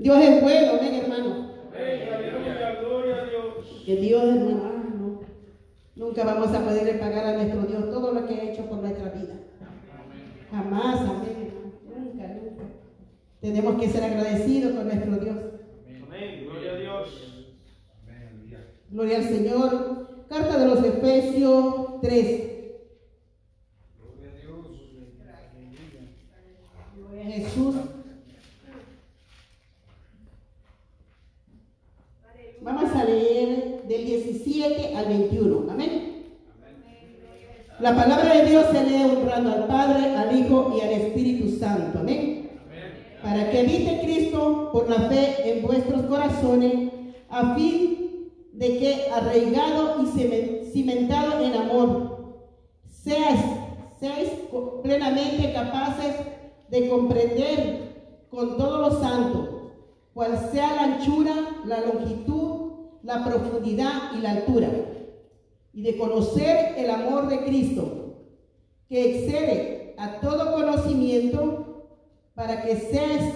Dios es bueno, amén, hermano. Aleluya, gloria a Dios. Que Dios, hermano, nunca vamos a poderle pagar a nuestro Dios todo lo que ha hecho por nuestra vida. Jamás, amén. Nunca, nunca. Tenemos que ser agradecidos con nuestro Dios. Amén, gloria a Dios. Gloria al Señor. Carta de los Efesios 3. Gloria a Jesús. Vamos a leer del 17 al 21. Amén. La palabra de Dios se lee honrando al Padre, al Hijo y al Espíritu Santo. Amén. Para que habite Cristo por la fe en vuestros corazones, a fin de que arraigado y cimen- cimentado en amor, seáis co- plenamente capaces de comprender con todos los santos cuál sea la anchura, la longitud, la profundidad y la altura, y de conocer el amor de Cristo, que excede a todo conocimiento, para que seas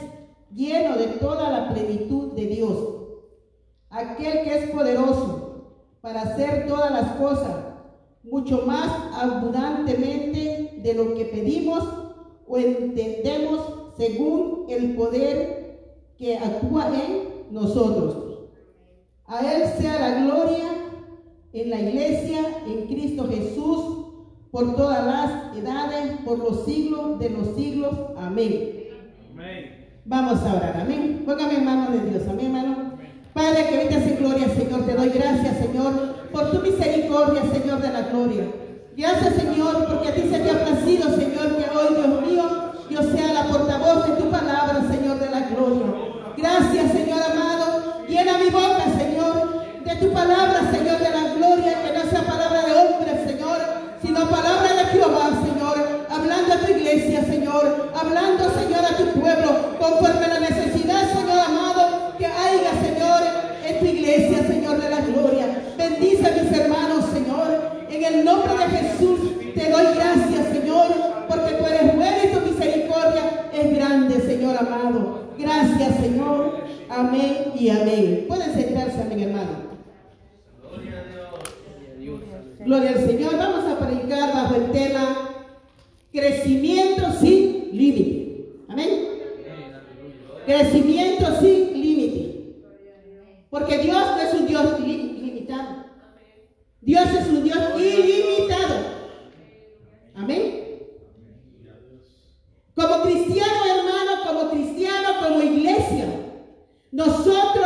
lleno de toda la plenitud de Dios, aquel que es poderoso para hacer todas las cosas mucho más abundantemente de lo que pedimos o entendemos según el poder que actúa en nosotros. A Él sea la gloria en la iglesia, en Cristo Jesús, por todas las edades, por los siglos de los siglos. Amén. Amén. Vamos a orar, amén. Póngame en manos de Dios, amén, hermano. Padre, que ahorita en gloria, Señor, te doy gracias, Señor, por tu misericordia, Señor de la gloria. Gracias, Señor, porque a ti se te ha placido, Señor, que hoy, Dios mío, yo sea la portavoz de tu palabra, Señor de la gloria. Gracias, Señor amado. Llena mi boca, Señor, de tu palabra, Señor de la gloria, que no sea palabra de hombre, Señor, sino palabra de Jehová, Señor, hablando a tu iglesia, Señor, hablando, Señor, a tu pueblo, conforme a la necesidad, Señor amado, que haya, Señor, en tu iglesia, Señor de la gloria. Bendice a mis hermanos, Señor, en el nombre de Jesús te doy gracias, Señor, porque tú eres bueno y tu misericordia es grande, Señor amado. Gracias, Señor. Amén y amén. Pueden sentarse, amén, hermano. Gloria al Señor. Vamos a predicar bajo el tema crecimiento sin límite. Amén. Crecimiento sin límite. Porque Dios no es un Dios li- limitado. Dios es un Dios ilimitado. Amén. Como cristiano, hermano, como cristiano, como iglesia, nosotros,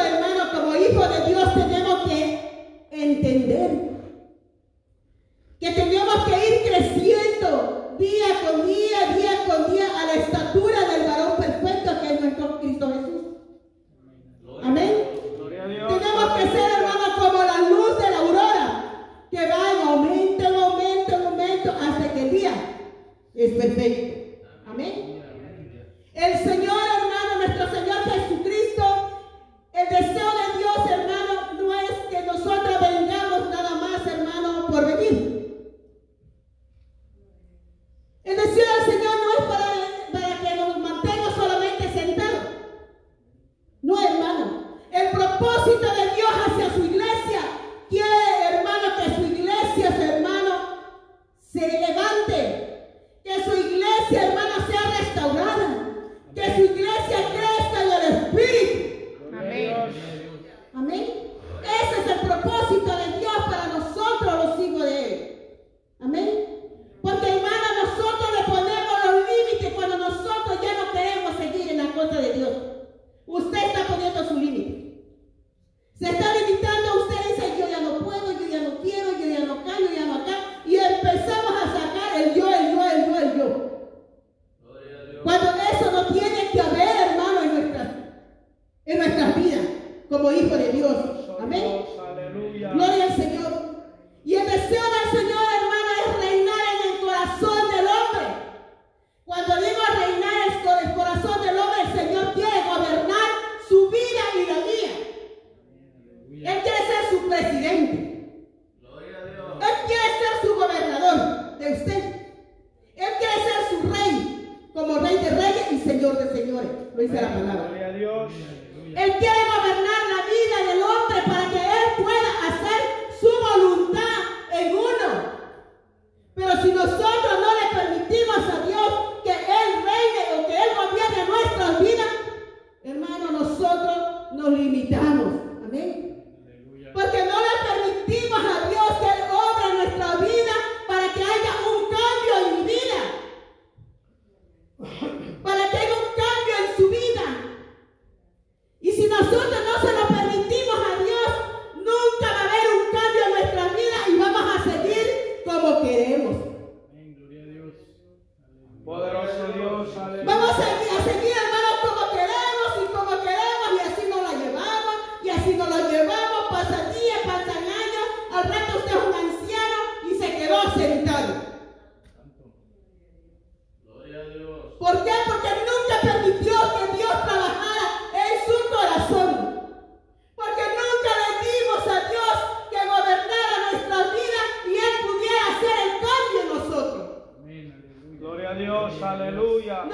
¿Por qué? Porque nunca permitió que Dios trabajara en su corazón. Porque nunca le dimos a Dios que gobernara nuestras vidas y Él pudiera hacer el cambio en nosotros. Gloria a Dios, aleluya.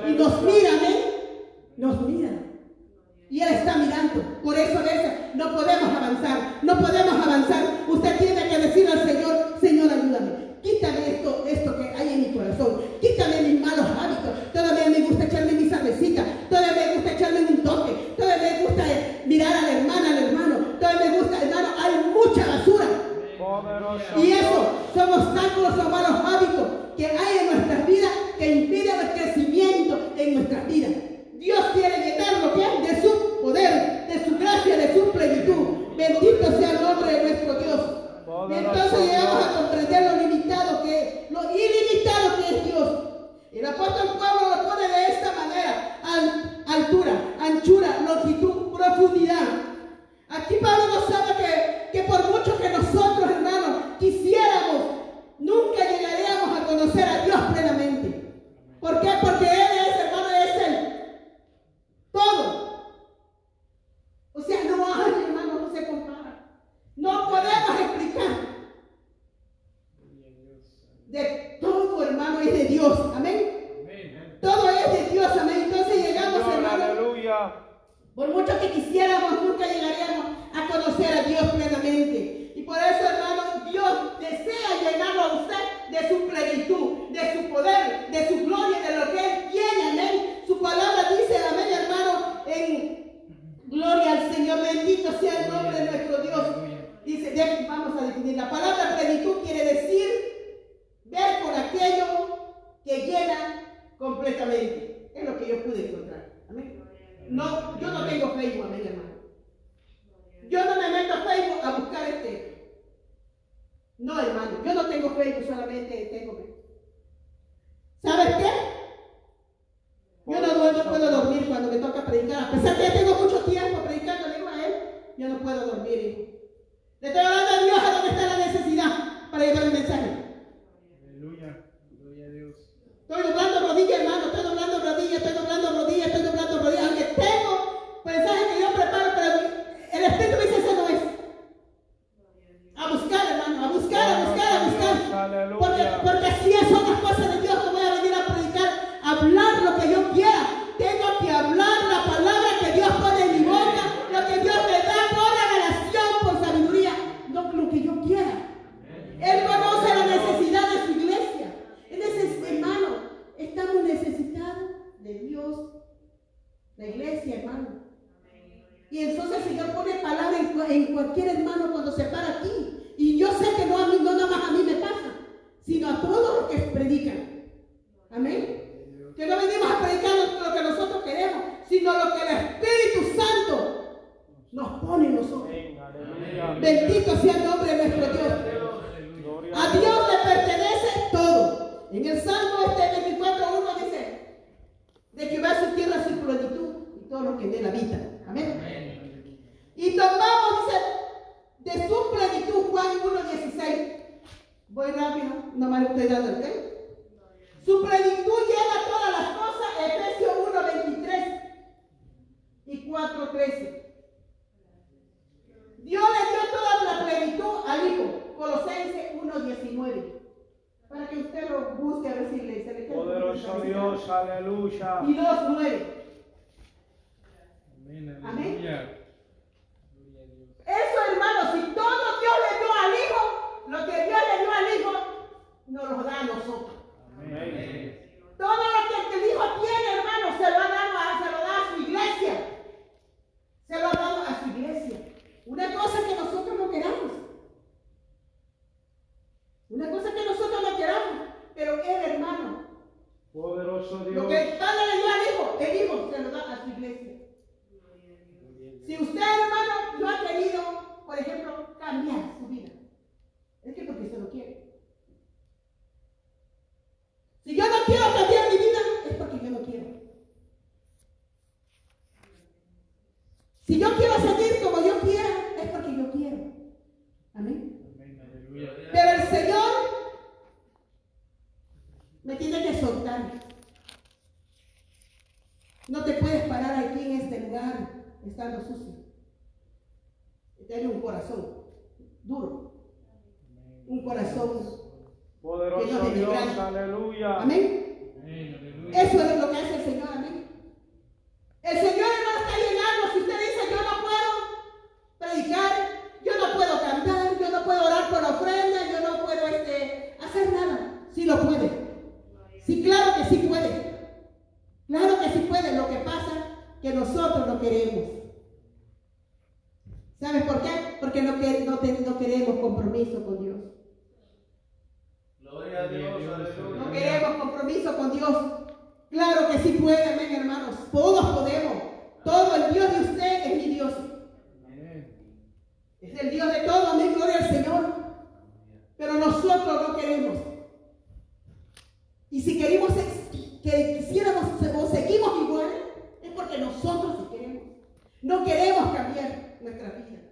Y nos mira, Entonces el Señor pone palabra en, en cualquier hermano cuando se para aquí. Y yo sé que no a mí, no nada más a mí me pasa, sino a todos los que predican. Amén. Que no venimos a predicar lo, que nosotros queremos, sino lo que el Espíritu Santo nos pone en nosotros. Bendito sea 되자는 nosotros queremos. No queremos cambiar nuestras vidas.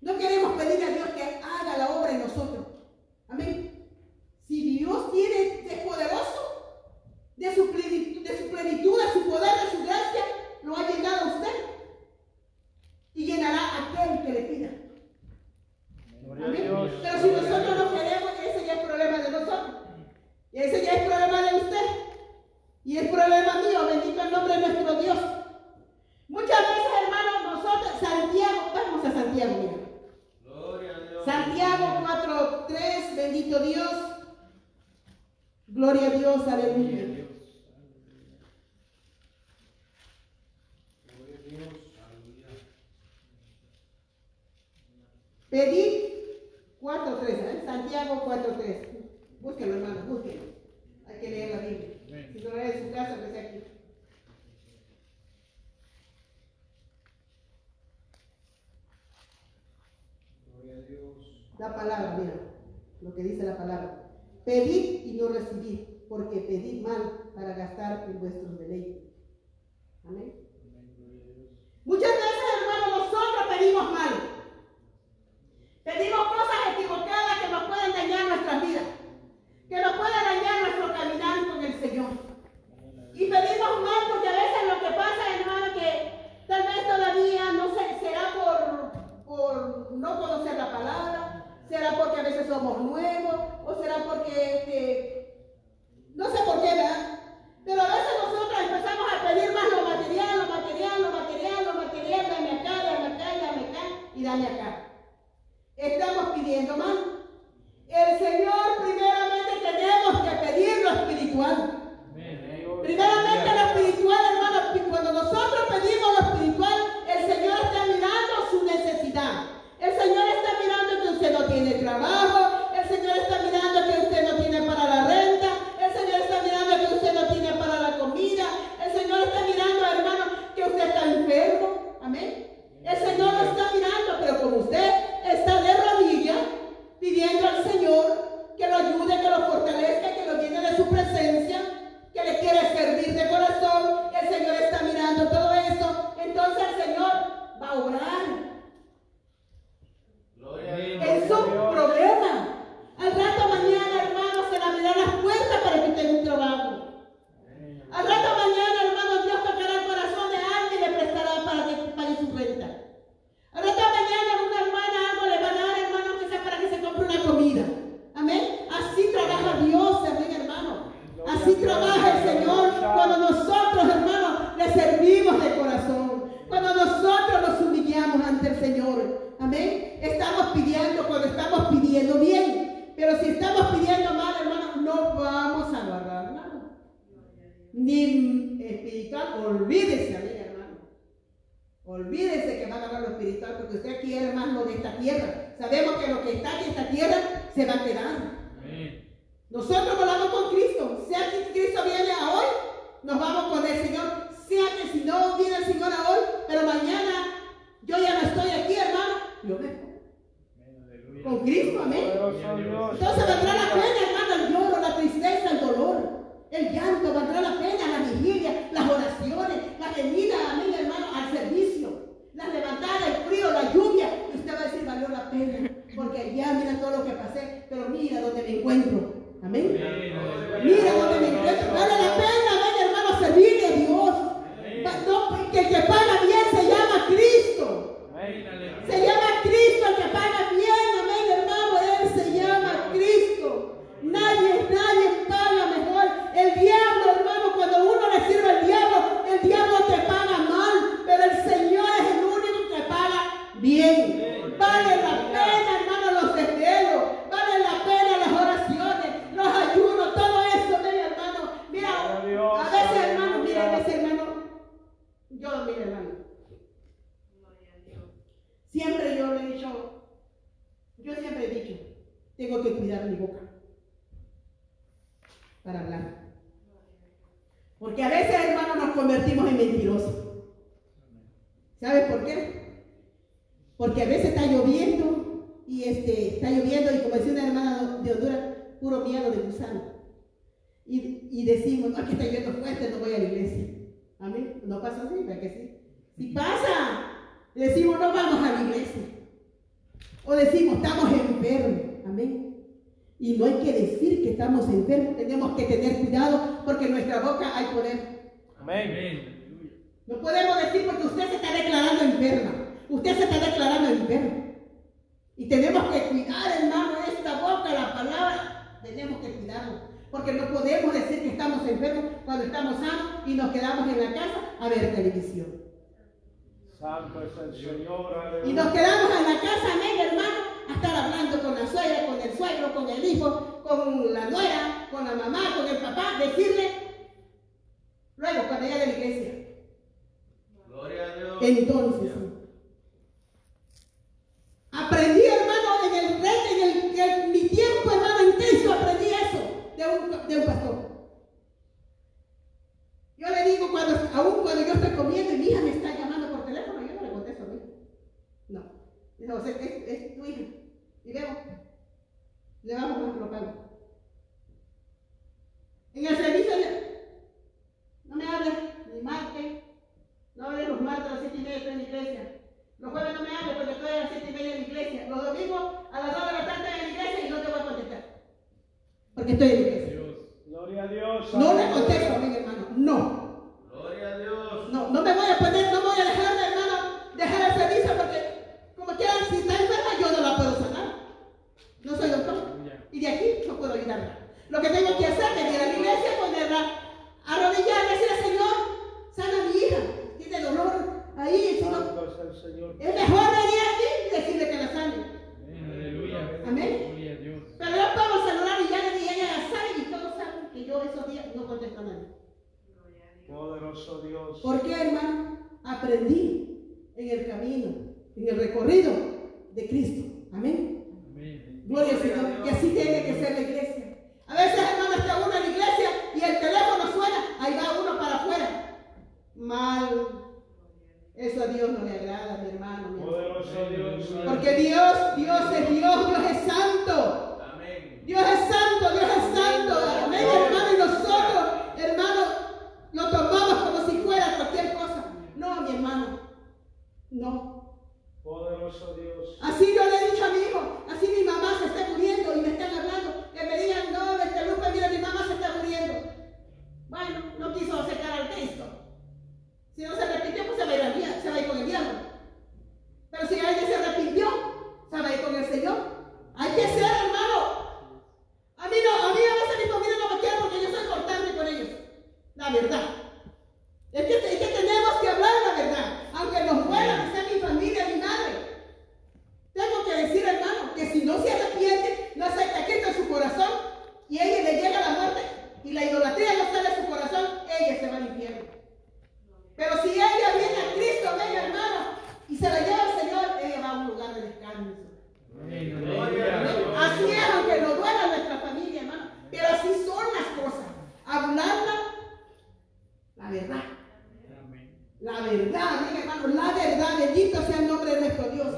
No queremos pedir a Dios que haga la obra en nosotros. Amén. Si Dios tiene, es poderoso, de su plenitud, de su plenitud, de su Gloria a Dios, aleluya. Pedid 4.3, ¿eh? Santiago 4.3. Búsquenlo, hermano, búsquenlo. Hay que leer la Biblia. Si no es en su casa, que sea aquí. Gloria a Dios. La palabra, mira, lo que dice la palabra. Pedid recibí, porque pedí mal para gastar en vuestros deleites. Ni espiritual, olvídese, amén, hermano. Olvídese que va a agarrar lo espiritual porque usted quiere más lo de esta tierra. Sabemos que lo que está en esta tierra se va a quedar. Nosotros volamos con Cristo. Sea que Cristo viene a hoy, nos vamos con el Señor. Sea que si no viene el Señor a hoy, pero mañana yo ya no estoy aquí, hermano, yo me voy. Con Cristo, amén. Entonces valdrá la pena, hermano, el lloro, la tristeza, el dolor, el llanto, valdrá la pena la vigilia, las oraciones, la venida, amén, hermano, al servicio, la levantada, el frío, la lluvia. Y usted va a decir, valió la pena, porque ya mira todo lo que pasé, pero mira dónde me encuentro. Amén. Mira dónde me encuentro. Vale la pena, amén, hermano, servirle a Dios. Que el que paga bien se llama Cristo. Se llama Cristo el que paga bien, amén, hermano. Él se llama Cristo. Nadie, nadie paga mejor. El diablo, hermano, cuando uno le sirve al diablo, el diablo te paga mal, pero el Señor es el único que paga bien. Vale la pena, hermano, los desvelos. Vale la pena las oraciones, los ayunos, todo eso, amén, hermano. Mira, Gloria a Dios, a veces, hermano, aleluya. mira, a veces, hermano, yo, mira, hermano. Siempre yo le he dicho, yo siempre he dicho, mi boca para hablar. Porque a veces, hermano, nos convertimos en mentirosos. ¿Sabes por qué? Porque a veces está lloviendo y este, está lloviendo y como decía una hermana de Honduras, puro miedo de gusano. Y, y decimos, no, que está lloviendo fuerte, no voy a la iglesia. Amén. No pasa así, ¿verdad que sí? Si pasa, decimos, no vamos a la iglesia. O decimos, estamos enfermos. Amén. Y no hay que decir que estamos enfermos, tenemos que tener cuidado porque en nuestra boca hay poder. Amén. No podemos decir porque usted se está declarando enferma. Usted se está declarando enfermo. Y tenemos que cuidar, hermano, esta boca, la palabra. Tenemos que cuidarlo. Porque no podemos decir que estamos enfermos cuando estamos sanos y nos quedamos en la casa a ver televisión. Santo es el Señor. Y nos Aleluya. quedamos en la casa, amén, hermano, a estar hablando con la suegra, con el suegro, con el hijo, con la nuera, con la mamá, con el papá, decirle, luego cuando llegue a la iglesia. Gloria a Dios. Entonces, aprendí, hermano, en el rey, en, el, en mi tiempo, hermano, intenso, aprendí eso de un, de un pastor. Yo le digo, cuando, aún cuando yo estoy comiendo y mi hija me está llamando por teléfono, yo no le contesto a mí. No. Es, es tu hija. Y veo, le vamos a lo pago. En el servicio, no me hables ni martes, no hables los martes a las siete y media estoy en la iglesia. Los jueves no me hables porque estoy a las siete y media en la iglesia. Los domingos a las dos de la tarde en la iglesia y no te voy a contestar. Porque estoy en la iglesia. Gloria a Dios. No le contesto, mi hermano. No. Lo que tengo que hacer es ir a la iglesia, ponerla, arrodillarla, decirle, Señor, sana mi hija, tiene dolor ahí. Es mejor venir aquí y decirle que la sane. Amén. Amén. Pero yo puedo saludar y ya le dije, ella la sane y todos saben que yo esos días no contesto a nada. Poderoso Dios. ¿Por qué, hermano? Aprendí en el camino, en el recorrido de Cristo. Amén. Gloria al Señor. Que así tiene que ser la iglesia. A veces, hermano, está uno en la iglesia y el teléfono suena, ahí va uno para afuera. Mal. Eso a Dios no le agrada, mi hermano. mi hermano. Porque Dios, Dios es Dios, Dios es santo. Dios es santo, Dios es santo. Amén, hermano. Y nosotros, hermano, lo tomamos como si fuera cualquier cosa. No, mi hermano. No. Poderoso Dios. Así yo le he dicho a mi hijo, así mi mamá se está muriendo y me están hablando, que me digan, no, este Lupe, mira, mi mamá se está muriendo. Bueno, no quiso acercar al Cristo. Si no se arrepintió, pues se va a ir, al dia- se va a ir con el diablo. Pero si alguien se arrepintió, se va a ir con el Señor. Hay que ser, hermano. A mí no, a mí a veces mi familia no me quiere porque yo soy cortante con ellos. La verdad. Es que, es que tenemos que hablar la verdad. Aunque nos duela que sea mi familia, mi madre. Tengo que decir, hermano, que si no se arrepiente, no acepta Cristo en su corazón y a ella le llega la muerte y la idolatría no sale de su corazón, ella se va al infierno. Pero si ella viene a Cristo, venga, hermano, y se la lleva al Señor, ella va a un lugar de descanso. Así es, aunque nos duela nuestra familia, hermano. Pero así son las cosas. Hablarla, la verdad. La verdad, amén, hermano. La verdad. Bendito sea el nombre de nuestro Dios.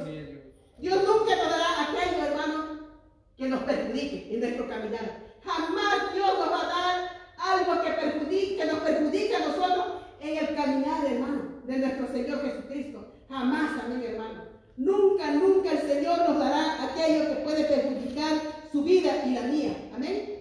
Dios nunca nos dará aquello, hermano, que nos perjudique en nuestro caminar. Jamás Dios nos va a dar algo que perjudique, que nos perjudique a nosotros en el caminar, hermano, de nuestro Señor Jesucristo. Jamás, amén, hermano. Nunca, nunca el Señor nos dará aquello que puede perjudicar su vida y la mía. Amén.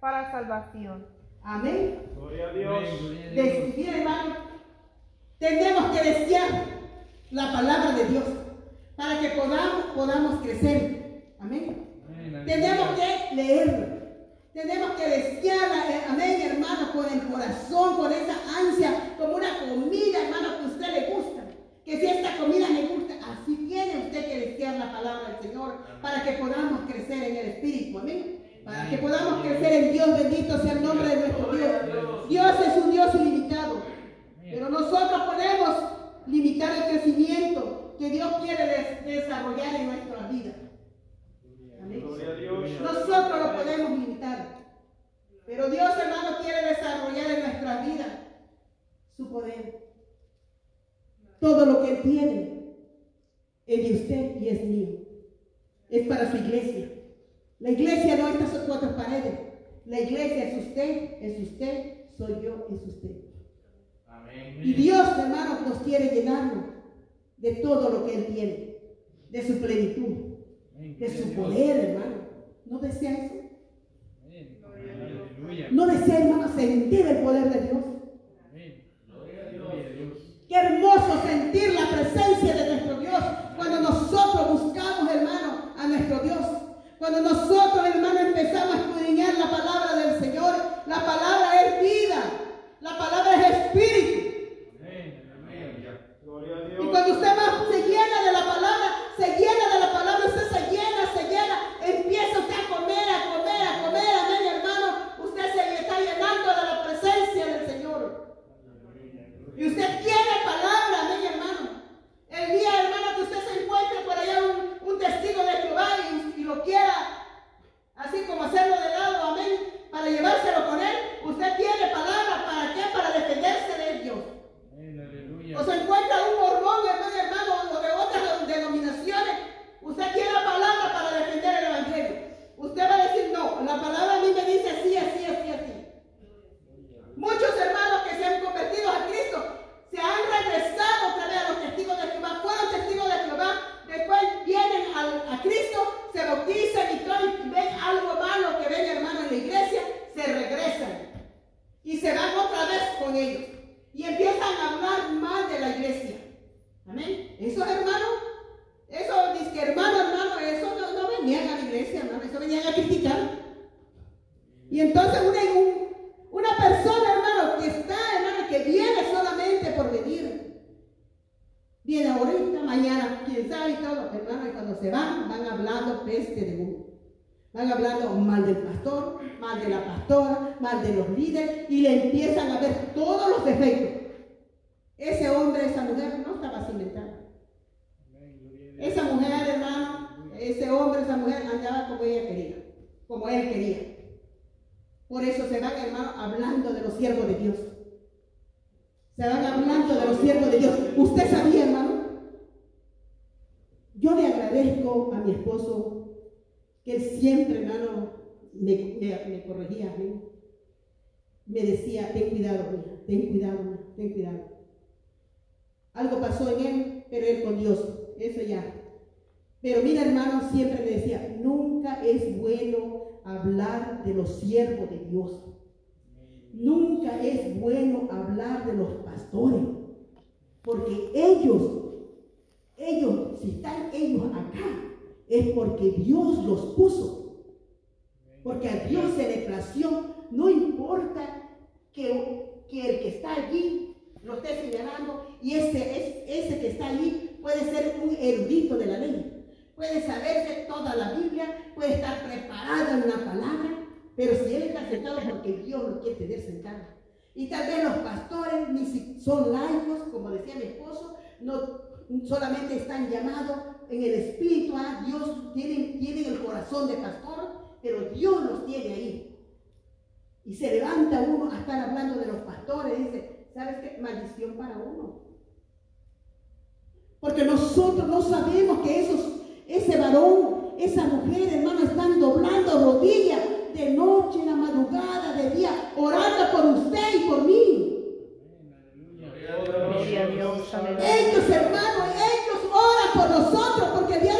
para salvación. Amén. Gloria a Dios. Decidir, hermano, tenemos que desear la palabra de Dios para que podamos, podamos crecer. Amén. Tenemos que leerlo. Tenemos que desearla, eh, amén, hermano, con el corazón, con esa ansia, como una comida, hermano, que a usted le gusta. Que si esta comida me gusta, así tiene usted que desear la palabra del Señor para que podamos crecer en el Espíritu. Amén para que podamos crecer en Dios, bendito sea el nombre de nuestro Dios. Dios es un Dios ilimitado, pero nosotros podemos limitar el crecimiento que Dios quiere desarrollar en nuestra vida. Nosotros lo podemos limitar, pero Dios, hermano, quiere desarrollar en nuestra vida su poder. Todo lo que Él tiene es de usted y es mío. Es para su iglesia la iglesia no estas son cuatro paredes. La iglesia es usted, es usted, soy yo, es usted. Amén. Y Dios, hermanos, nos quiere llenarnos de todo lo que Él tiene, de su plenitud, de su poder, hermano. ¿No desea eso? Amén. ¿No desea, hermano, sentir el poder de Dios? Qué hermoso sentir la presencia de nuestro Dios cuando nosotros buscamos, hermano, a nuestro Dios. Cuando nosotros, hermanos, empezamos a escudriñar la palabra del Señor, la palabra es vida, la palabra es espíritu. Hablando peste de uno. Van hablando mal del pastor, mal de la pastora, mal de los líderes, y le empiezan a ver todos los defectos. Ese hombre, esa mujer no estaba Dios. Esa mujer, hermano, ese hombre, esa mujer andaba como ella quería, como él quería. Por eso se van, hermano, hablando de los siervos de Dios. Se van hablando de los siervos de Dios. ¿Usted sabía, hermano? Yo le agradezco a mi esposo que él siempre, hermano, me, me- me corregía a. Me decía, ten cuidado, mija, ten cuidado, ten cuidado. Algo pasó en él, pero él con Dios, eso ya. Pero mira, hermano, siempre me decía, nunca es bueno hablar de los siervos de Dios. Nunca es bueno hablar de los pastores, porque ellos, ellos, si están ellos acá, es porque Dios los puso. Porque a Dios se le plació, no importa que, que el que está allí lo esté señalando y ese, es- ese que está allí puede ser un erudito de la ley, puede saberse toda la Biblia, puede estar preparado en una palabra, pero si él está sentado porque Dios lo quiere tener sentado. Y tal vez los pastores ni si son laicos, como decía mi esposo, no solamente están llamados en el espíritu a Dios, tienen, tienen el corazón de pastor, pero Dios los tiene ahí. Y se levanta uno a estar hablando de los pastores, dice, ¿sabes qué? Maldición para uno. Porque nosotros no sabemos que esos, ese varón, esa mujer, hermano, están doblando rodillas de noche, en la madrugada, de día, orando por usted y por mí. Gloria a Dios, aleluya. Ellos, hermanos, por nosotros porque el día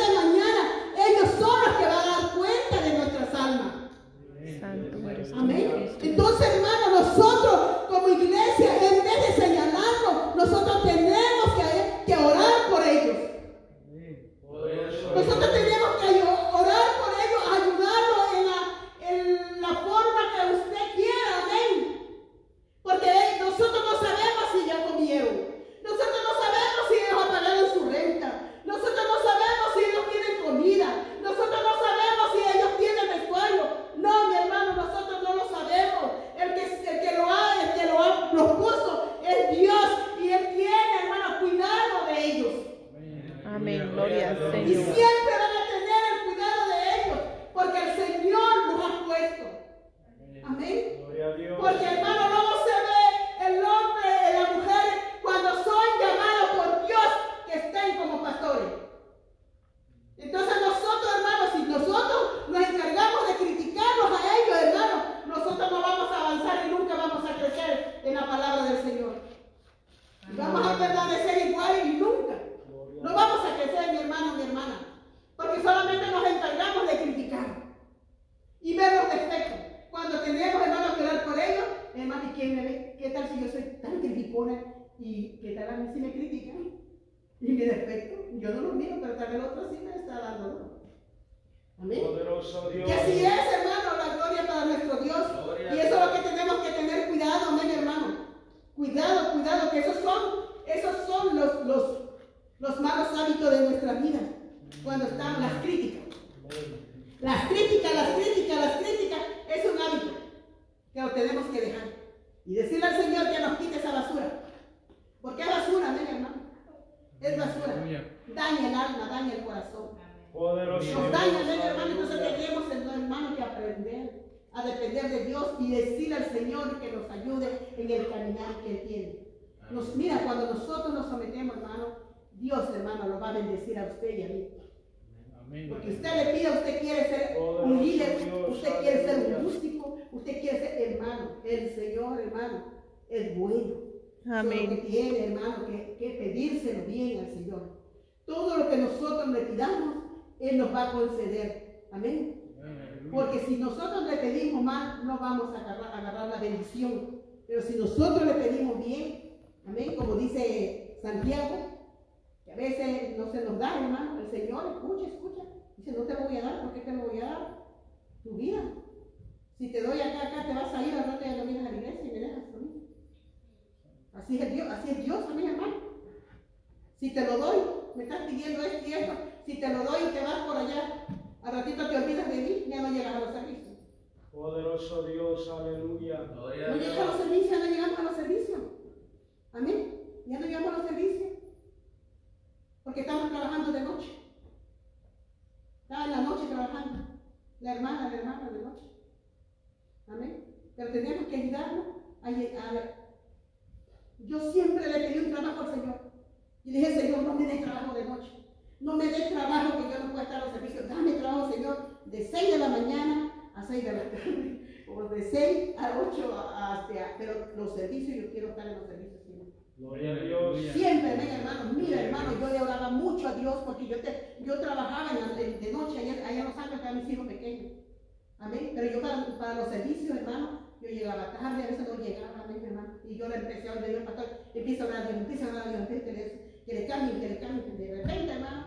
a que le, que le cambien, que le cambien. De repente, hermano,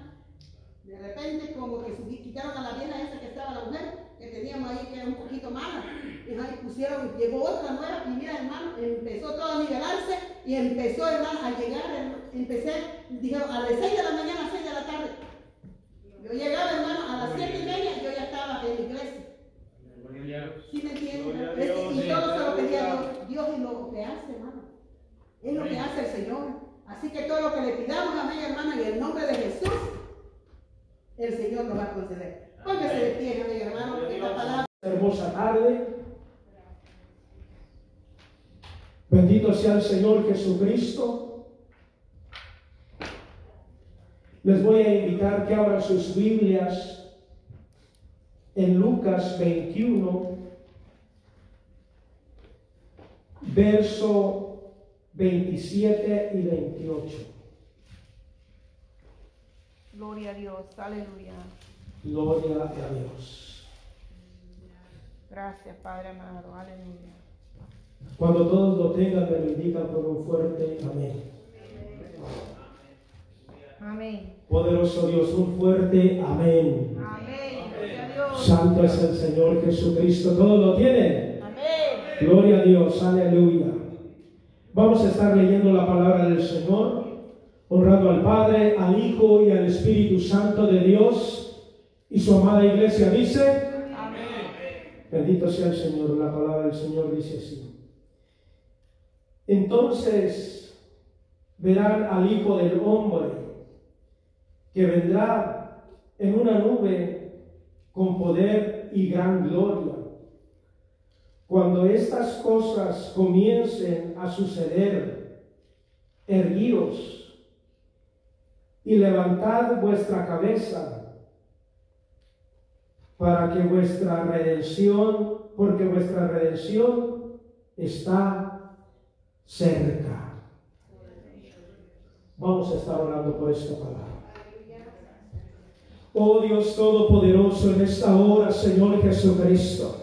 de repente como que quitaron a la vieja esa que estaba la mujer, que teníamos ahí que era un poquito mala. Y ahí pusieron, llegó otra nueva y mira hermano, empezó todo a nivelarse y empezó hermano a llegar, hermano, empecé, dijeron a las 6 de la mañana a 6 de la tarde. Yo llegaba hermano a las 7 y media, yo ya estaba en la iglesia. ¿Sí me entienden? Gloria a Es- Dios, y todo se lo pedía a. Dios. Dios es lo que hace, hermano. Es lo que hace el Señor. Así que todo lo que le pidamos, amén, hermano, en el nombre de Jesús, el Señor nos va a conceder. Póngase de pie, amén, hermano, porque esta palabra. hermosa tarde. Bendito sea el Señor Jesucristo. Les voy a invitar que abran sus Biblias en Lucas 21, verso 27 y 28. Gloria a Dios, aleluya. Gloria a Dios. Gracias, Padre amado, aleluya. Cuando todos lo tengan, indican con un fuerte amén. Amén. Poderoso Dios, un fuerte amén. Amén. Gloria a Dios. Santo es el Señor Jesucristo. ¿Todos lo tienen? Amén. Gloria a Dios, aleluya. Vamos a estar leyendo la palabra del Señor, honrando al Padre, al Hijo y al Espíritu Santo de Dios. Y su amada iglesia dice, Amén. bendito sea el Señor, la palabra del Señor dice así. Entonces verán al Hijo del Hombre que vendrá en una nube con poder y gran gloria. Cuando estas cosas comiencen a suceder, erguíos y levantad vuestra cabeza para que vuestra redención, porque vuestra redención está cerca. Vamos a estar orando por esta palabra. Oh Dios Todopoderoso, en esta hora, Señor Jesucristo,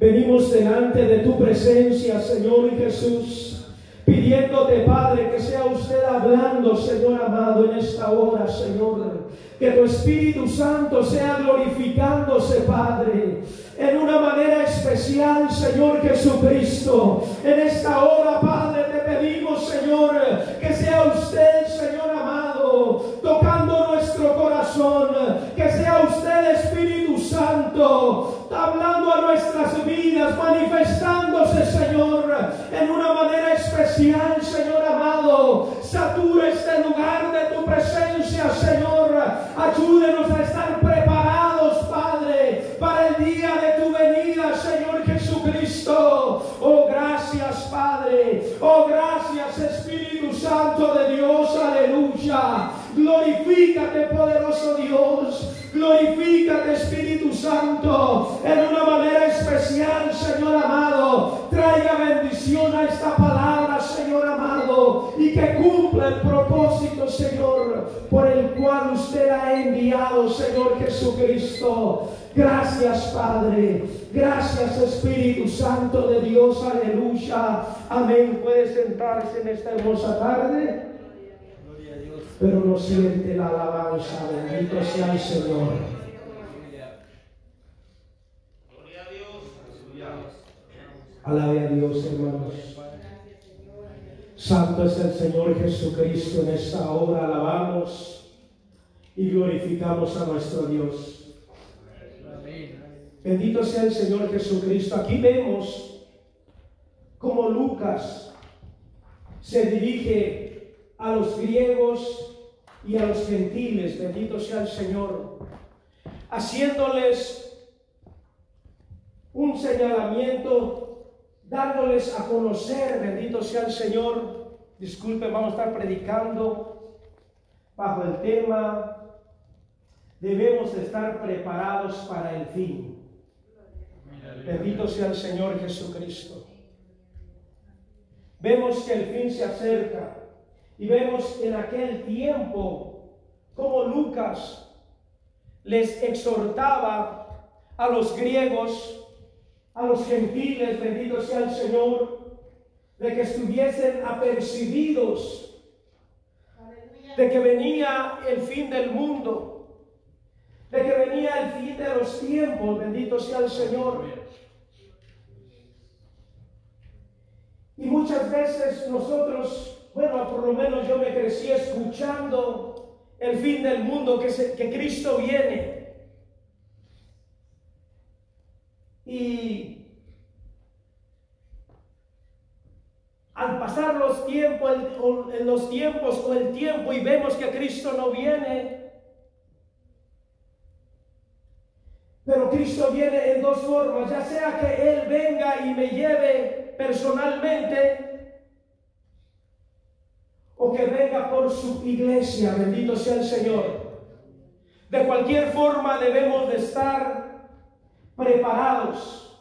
venimos delante de tu presencia, Señor Jesús, pidiéndote, Padre, que sea usted hablando, Señor amado, en esta hora, Señor. Que tu Espíritu Santo sea glorificándose, Padre, en una manera especial, Señor Jesucristo. En esta hora, Padre, te pedimos, Señor, que sea usted, Señor amado, tocando nuestro corazón. Que sea usted, Espíritu Santo, hablando a nuestras vidas, manifestándose, Señor, en una manera especial, Santo de Dios. Aleluya. Amén. Puede sentarse en esta hermosa tarde. Pero no siente la alabanza. Bendito sea el Señor. Gloria a Dios. Alabe a Dios, hermanos. Santo es el Señor Jesucristo. En esta hora alabamos y glorificamos a nuestro Dios. Bendito sea el Señor Jesucristo. Aquí vemos cómo Lucas se dirige a los griegos y a los gentiles. Bendito sea el Señor. Haciéndoles un señalamiento, dándoles a conocer, bendito sea el Señor. Disculpen, vamos a estar predicando bajo el tema, debemos de estar preparados para el fin. Bendito sea el Señor Jesucristo. Vemos que el fin se acerca y vemos en aquel tiempo como Lucas les exhortaba a los griegos, a los gentiles, bendito sea el Señor, de que estuviesen apercibidos de que venía el fin del mundo, de que venía el fin de los tiempos, bendito sea el Señor. Y muchas veces nosotros, bueno, por lo menos yo me crecí escuchando el fin del mundo, que, se- que Cristo viene. Y al pasar los tiempos, los tiempos o el tiempo y vemos que Cristo no viene, pero Cristo viene en dos formas, ya sea que Él venga y me lleve personalmente, o que venga por su iglesia, bendito sea el Señor. De cualquier forma debemos de estar preparados.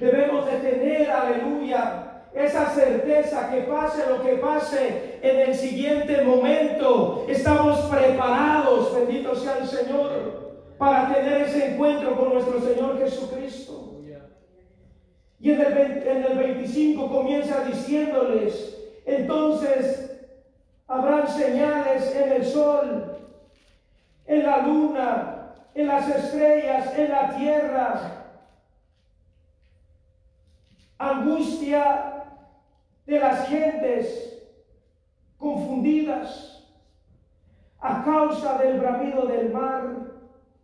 Debemos de tener, aleluya, esa certeza que pase lo que pase en el siguiente momento. Estamos preparados, bendito sea el Señor, para tener ese encuentro con nuestro Señor Jesucristo. Y en el, 20 en el 25 comienza diciéndoles, entonces habrán señales en el sol, en la luna, en las estrellas, en la tierra. Angustia de las gentes confundidas a causa del bramido del mar,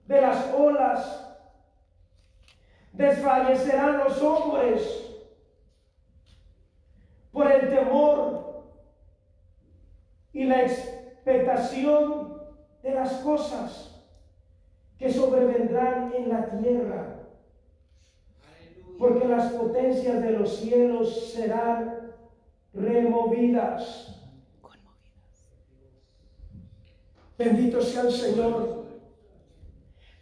de las olas. Desfallecerán los hombres por el temor y la expectación de las cosas que sobrevendrán en la tierra, porque las potencias de los cielos serán removidas. Bendito sea el Señor.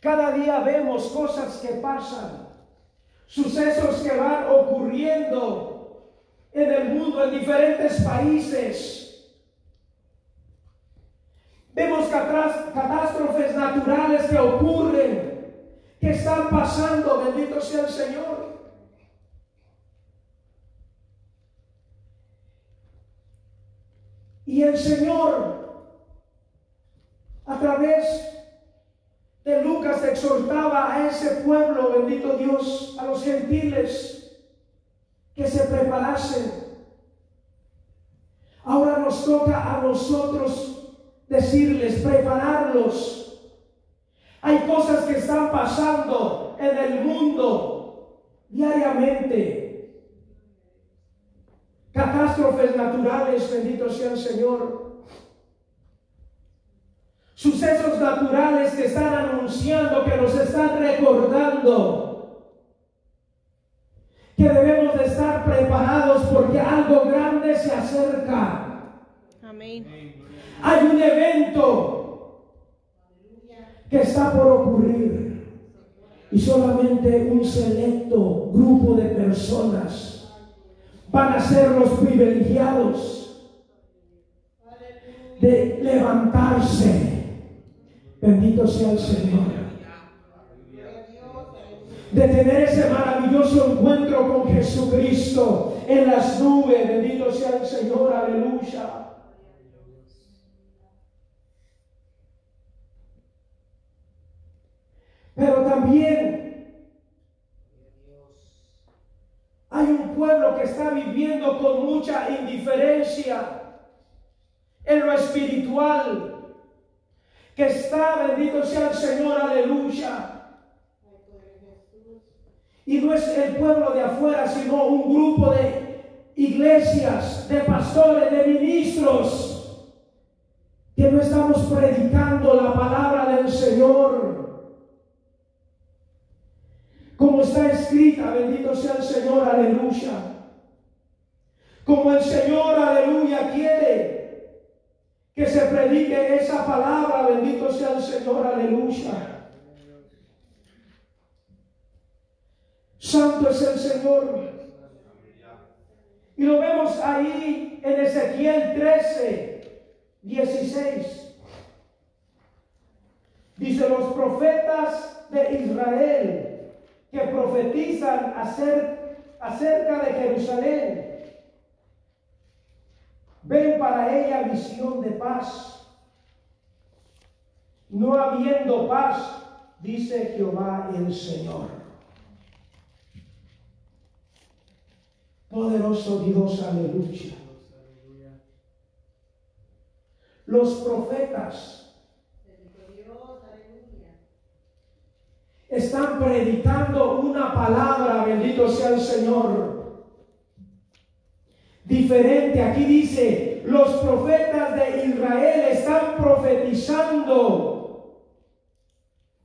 Cada día vemos cosas que pasan, sucesos que van ocurriendo en el mundo, en diferentes países. Vemos catás- catástrofes naturales que ocurren, que están pasando, bendito sea el Señor. Y el Señor, a través de Lucas, exhortaba a ese pueblo, bendito Dios, a los gentiles, que se preparasen. Ahora nos toca a nosotros decirles, prepararlos. Hay cosas que están pasando en el mundo diariamente. Catástrofes naturales, bendito sea el Señor. Sucesos naturales que están anunciando, que nos están recordando que debemos de estar preparados porque algo grande se acerca. Amén. Hay un evento que está por ocurrir y solamente un selecto grupo de personas van a ser los privilegiados de levantarse. Bendito sea el Señor. De tener ese maravilloso encuentro con Jesucristo en las nubes. Bendito sea el Señor. Aleluya. Pero también hay un pueblo que está viviendo con mucha indiferencia en lo espiritual, que está, bendito sea el Señor, aleluya. Y no es el pueblo de afuera, sino un grupo de iglesias, de pastores, de ministros, que no estamos predicando la palabra del Señor como está escrita, bendito sea el Señor, aleluya. Como el Señor, aleluya, quiere que se predique esa palabra, bendito sea el Señor, aleluya. Santo es el Señor. Y lo vemos ahí en Ezequiel 13, 16. Dice los profetas de Israel que profetizan acerca de Jerusalén. Ven para ella visión de paz. No habiendo paz, dice Jehová el Señor. Poderoso Dios, aleluya. Los profetas están predicando una palabra, bendito sea el Señor. Diferente, aquí dice, los profetas de Israel están profetizando,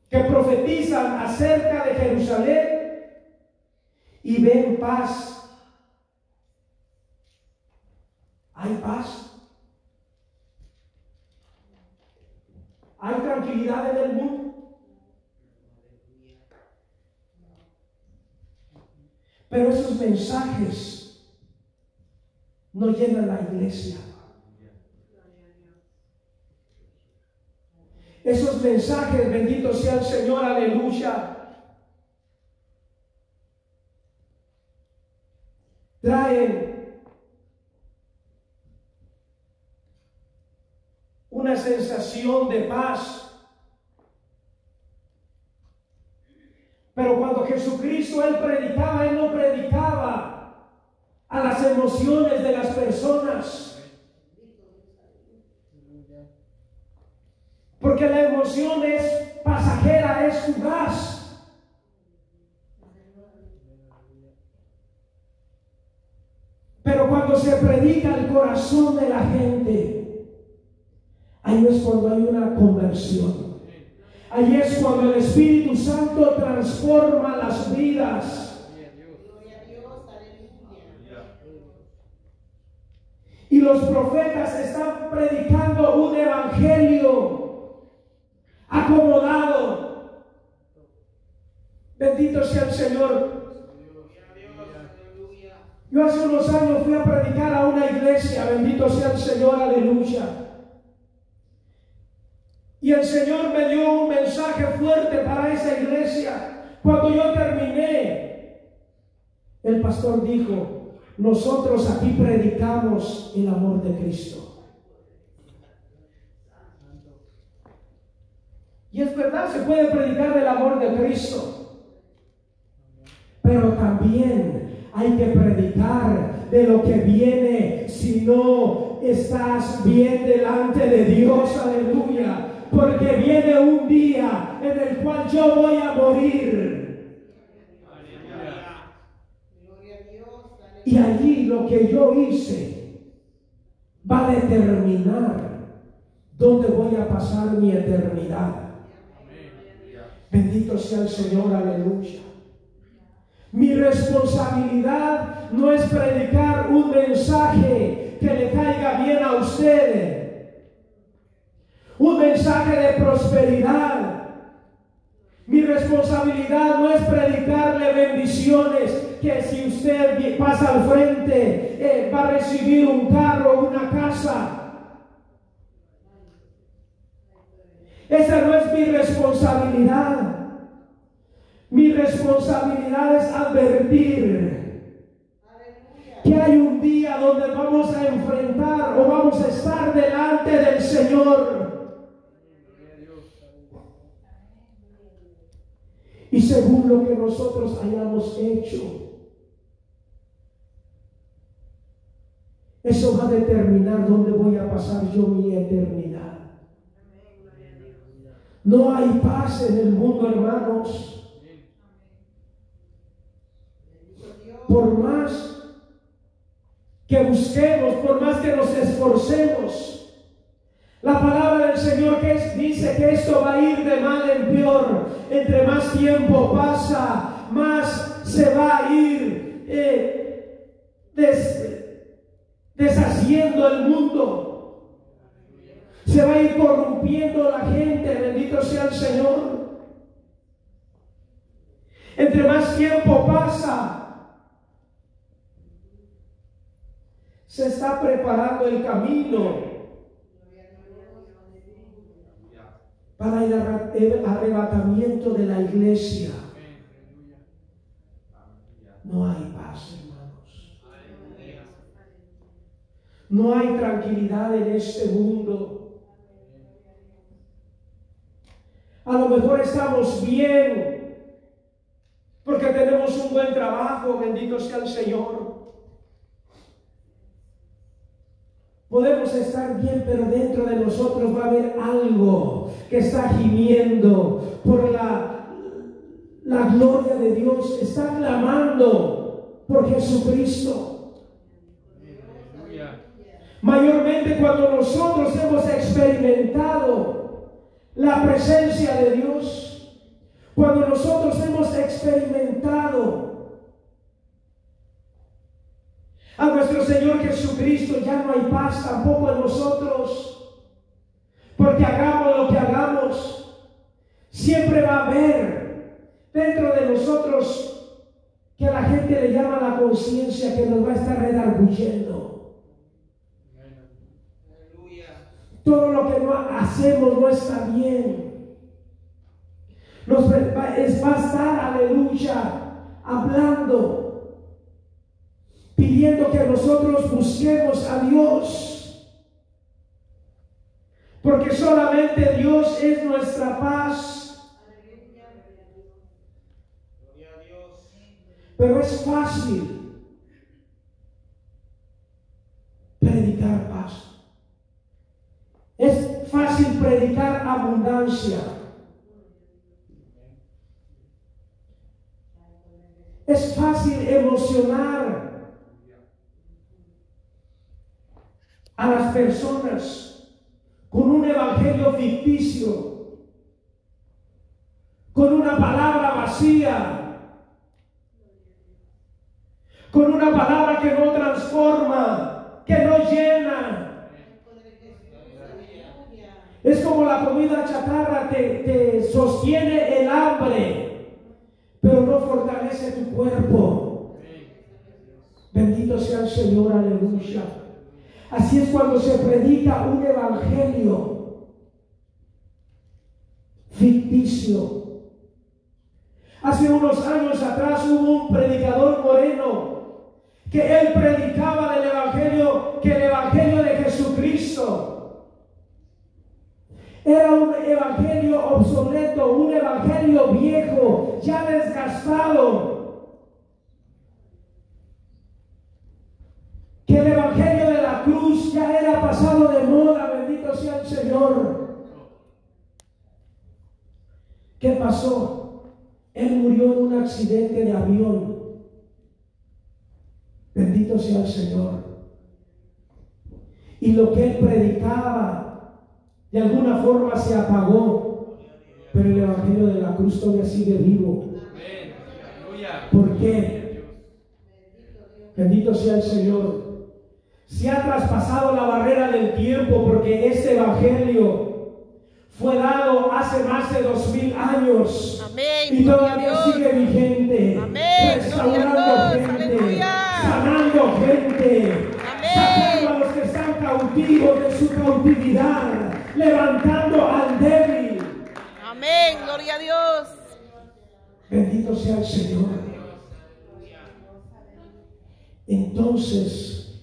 que profetizan acerca de Jerusalén y ven paz. ¿Hay paz? ¿Hay tranquilidad en el mundo? Pero esos mensajes no llenan la iglesia. Esos mensajes, bendito sea el Señor, aleluya, traen una sensación de paz, Pero cuando Jesucristo Él predicaba, Él no predicaba a las emociones de las personas. Porque la emoción es pasajera, es fugaz. Pero cuando se predica el corazón de la gente, ahí es cuando hay una conversión. Allí es cuando el Espíritu Santo transforma las vidas. Y los profetas están predicando un evangelio acomodado. Bendito sea el Señor. Yo hace unos años fui a predicar a una iglesia. Bendito sea el Señor. Aleluya. Y el Señor me dio un mensaje fuerte para esa iglesia. Cuando yo terminé, el pastor dijo, nosotros aquí predicamos el amor de Cristo. Y es verdad, se puede predicar el amor de Cristo. Pero también hay que predicar de lo que viene si no estás bien delante de Dios. Aleluya porque viene un día en el cual yo voy a morir. Y allí lo que yo hice va a determinar dónde voy a pasar mi eternidad. Bendito sea el Señor, aleluya. Mi responsabilidad no es predicar un mensaje que le caiga bien a ustedes un mensaje de prosperidad. Mi responsabilidad no es predicarle bendiciones, que si usted pasa al frente eh, va a recibir un carro, una casa. Esa no es mi responsabilidad. Mi responsabilidad es advertir que hay un día donde vamos a enfrentar o vamos a estar delante del Señor. Y según lo que nosotros hayamos hecho, eso va a determinar dónde voy a pasar yo mi eternidad. No hay paz en el mundo, hermanos. Por más que busquemos, por más que nos esforcemos, la palabra del Señor dice que esto va a ir de mal en peor. Entre más tiempo pasa, más se va a ir eh, des- deshaciendo el mundo. Se va a ir corrompiendo la gente, bendito sea el Señor. Entre más tiempo pasa, se está preparando el camino para el arrebatamiento de la iglesia. No hay paz, hermanos. No hay tranquilidad en este mundo. A lo mejor estamos bien porque tenemos un buen trabajo, bendito sea el Señor. Podemos estar bien, pero dentro de nosotros va a haber algo que está gimiendo por la, la gloria de Dios, está clamando por Jesucristo. Mayormente cuando nosotros hemos experimentado la presencia de Dios, cuando nosotros hemos experimentado a nuestro Señor Jesucristo, ya no hay paz tampoco en nosotros, porque hagamos lo que siempre va a haber dentro de nosotros que la gente le llama la conciencia que nos va a estar redarguyendo. Todo lo que no hacemos no está bien. Nos va, va a estar, aleluya, hablando, pidiendo que nosotros busquemos a Dios. Porque solamente Dios es nuestra paz. Gloria a Dios. Pero es fácil predicar paz. Es fácil predicar abundancia. Es fácil emocionar a las personas con un evangelio ficticio, con una palabra vacía, con una palabra que no transforma, que no llena. Es como la comida chatarra, te, te sostiene el hambre, pero no fortalece tu cuerpo. Bendito sea el Señor, aleluya. Así es cuando se predica un evangelio ficticio. Hace unos años atrás hubo un predicador moreno que él predicaba del evangelio, que el evangelio de Jesucristo era un evangelio obsoleto, un evangelio viejo, ya desgastado. Que el evangelio de la cruz ya era pasado de moda, bendito sea el Señor. ¿Qué pasó? Él murió en un accidente de avión. Bendito sea el Señor. Y lo que él predicaba, de alguna forma se apagó. Pero el Evangelio de la cruz todavía sigue vivo. ¿Por qué? Bendito sea el Señor. Se ha traspasado la barrera del tiempo porque este Evangelio fue dado hace más de dos mil años. Amén, Y todavía sigue vigente. Amén, Restaurando Gente. Sacando a los que están cautivos de su cautividad. Levantando al débil. Amén, gloria a Dios. Bendito sea el Señor. Entonces,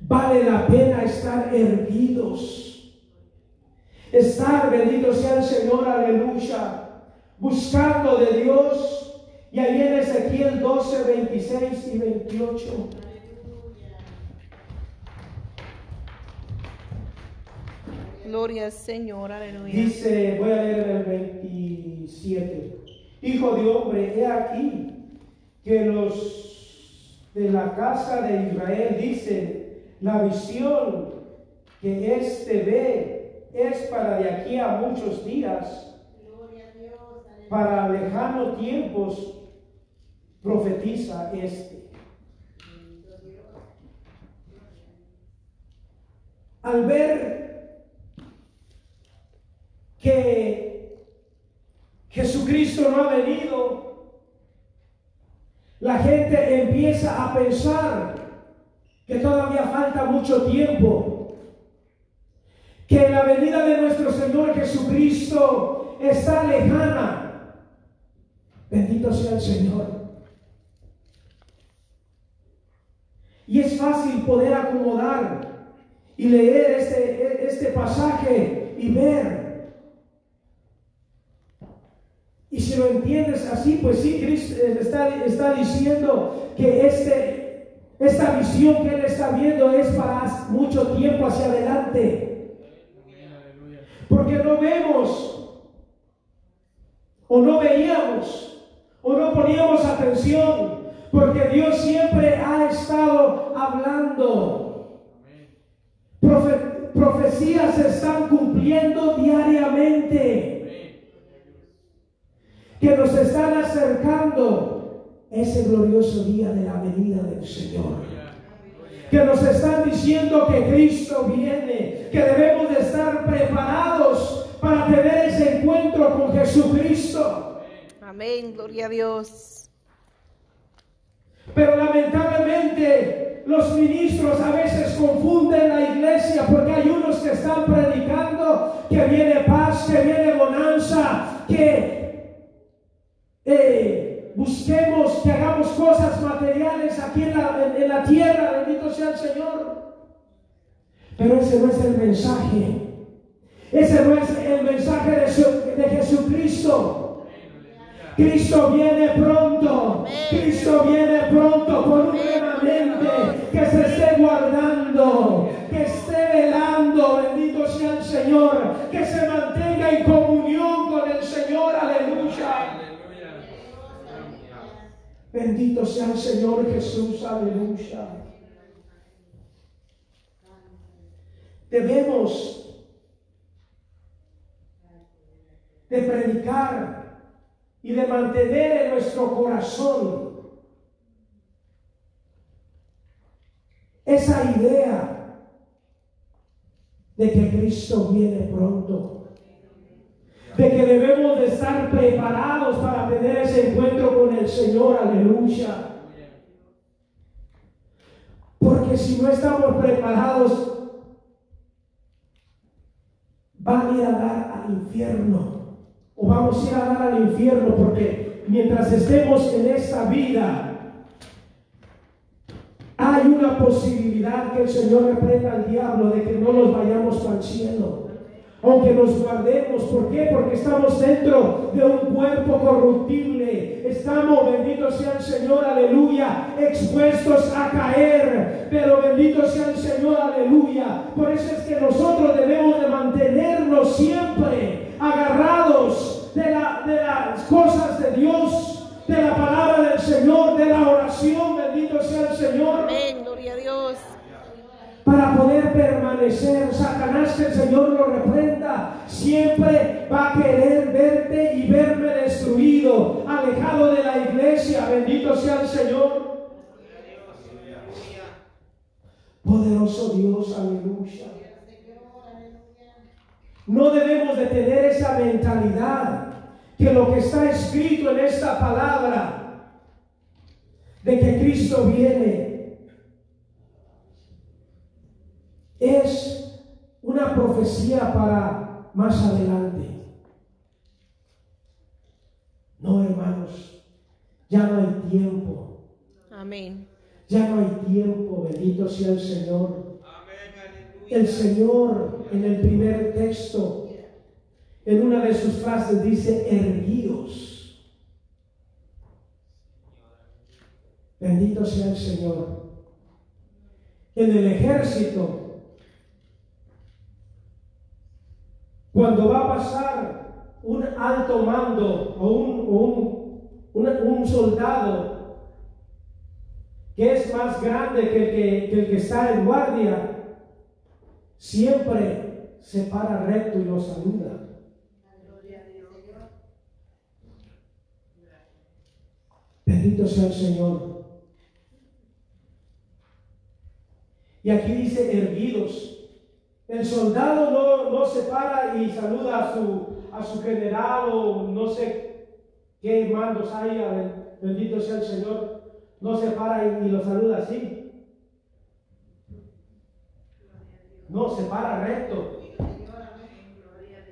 vale la pena estar erguidos. Estar, bendito sea el Señor, aleluya, buscando de Dios. Y ahí en Ezequiel 12, 26 y 28. Gloria al Señor, aleluya. Dice, voy a leer el 27. Hijo de hombre, he aquí que los de la casa de Israel dicen, la visión que éste ve es para de aquí a muchos días, para lejanos tiempos, profetiza este. Al ver que Jesucristo no ha venido, la gente empieza a pensar que todavía falta mucho tiempo, que la venida de nuestro Señor Jesucristo está lejana. Bendito sea el Señor. Y es fácil poder acomodar y leer este, este pasaje y ver y si lo entiendes así, pues sí, Cristo está, está diciendo que este, esta visión que Él está viendo es para mucho tiempo hacia adelante. Porque no vemos, o no veíamos, o no poníamos atención, porque Dios siempre ha estado hablando. Profe- profecías se están cumpliendo diariamente que nos están acercando ese glorioso día de la venida del Señor. Que nos están diciendo que Cristo viene, que debemos de estar preparados para tener ese encuentro con Jesucristo. Amén, gloria a Dios. Pero lamentablemente los ministros a veces confunden la iglesia porque hay unos que están predicando que viene paz, que viene bonanza, que eh, busquemos que hagamos cosas materiales aquí en la, en- la tierra, bendito sea el Señor. Pero ese no es el mensaje. Ese no es el mensaje de, de Jesucristo. Cristo viene pronto. Cristo viene pronto por un remanente que se esté guardando, que esté velando, bendito sea el Señor, que se mantenga en comunión con el Señor, aleluya. Bendito sea el Señor Jesús, aleluya. Debemos de predicar y de mantener en nuestro corazón esa idea de que Cristo viene pronto, de que debemos de estar preparados para tener ese encuentro con el Señor, aleluya. Porque si no estamos preparados, van a ir a dar al infierno. O vamos a ir a dar al infierno porque mientras estemos en esta vida, hay una posibilidad que el Señor reprenda al diablo de que no nos vayamos al cielo. Aunque nos guardemos, ¿por qué? Porque estamos dentro de un cuerpo corruptible. Estamos, bendito sea el Señor, aleluya, expuestos a caer. Pero bendito sea el Señor, aleluya. Por eso es que nosotros debemos de mantenernos siempre agarrados de, la- de las cosas de Dios, de la palabra del Señor, de la oración, bendito sea el Señor Amén, gloria a Dios. para poder permanecer. Satanás, que el Señor lo reprenda, siempre va a querer verte y verme destruido, alejado de la iglesia. Bendito sea el Señor. Poderoso Dios, aleluya. No debemos de tener esa mentalidad que lo que está escrito en esta palabra de que Cristo viene es una profecía para más adelante. No, hermanos, ya no hay tiempo. Amén. Ya no hay tiempo, bendito sea el Señor. El Señor en el primer texto, en una de sus frases dice, erguíos. Bendito sea el Señor. En el ejército, cuando va a pasar un alto mando o un, un soldado que es más grande que el que, que el que está en guardia, siempre se para recto y lo saluda. Bendito sea el Señor. Y aquí dice erguidos. El soldado no, no se para y saluda a su, a su general o no sé qué mandos hay. Bendito sea el Señor. No se para y, y lo saluda así. No, se para recto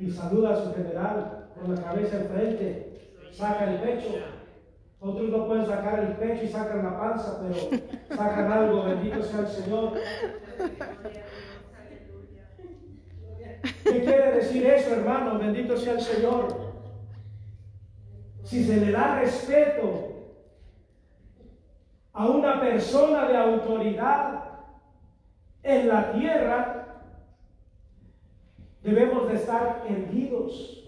y saluda a su general con la cabeza enfrente, saca el pecho. Otros no pueden sacar el pecho y sacan la panza, pero sacan algo, bendito sea el Señor. ¿Qué quiere decir eso, hermano? Bendito sea el Señor. Si se le da respeto a una persona de autoridad en la tierra, debemos de estar erguidos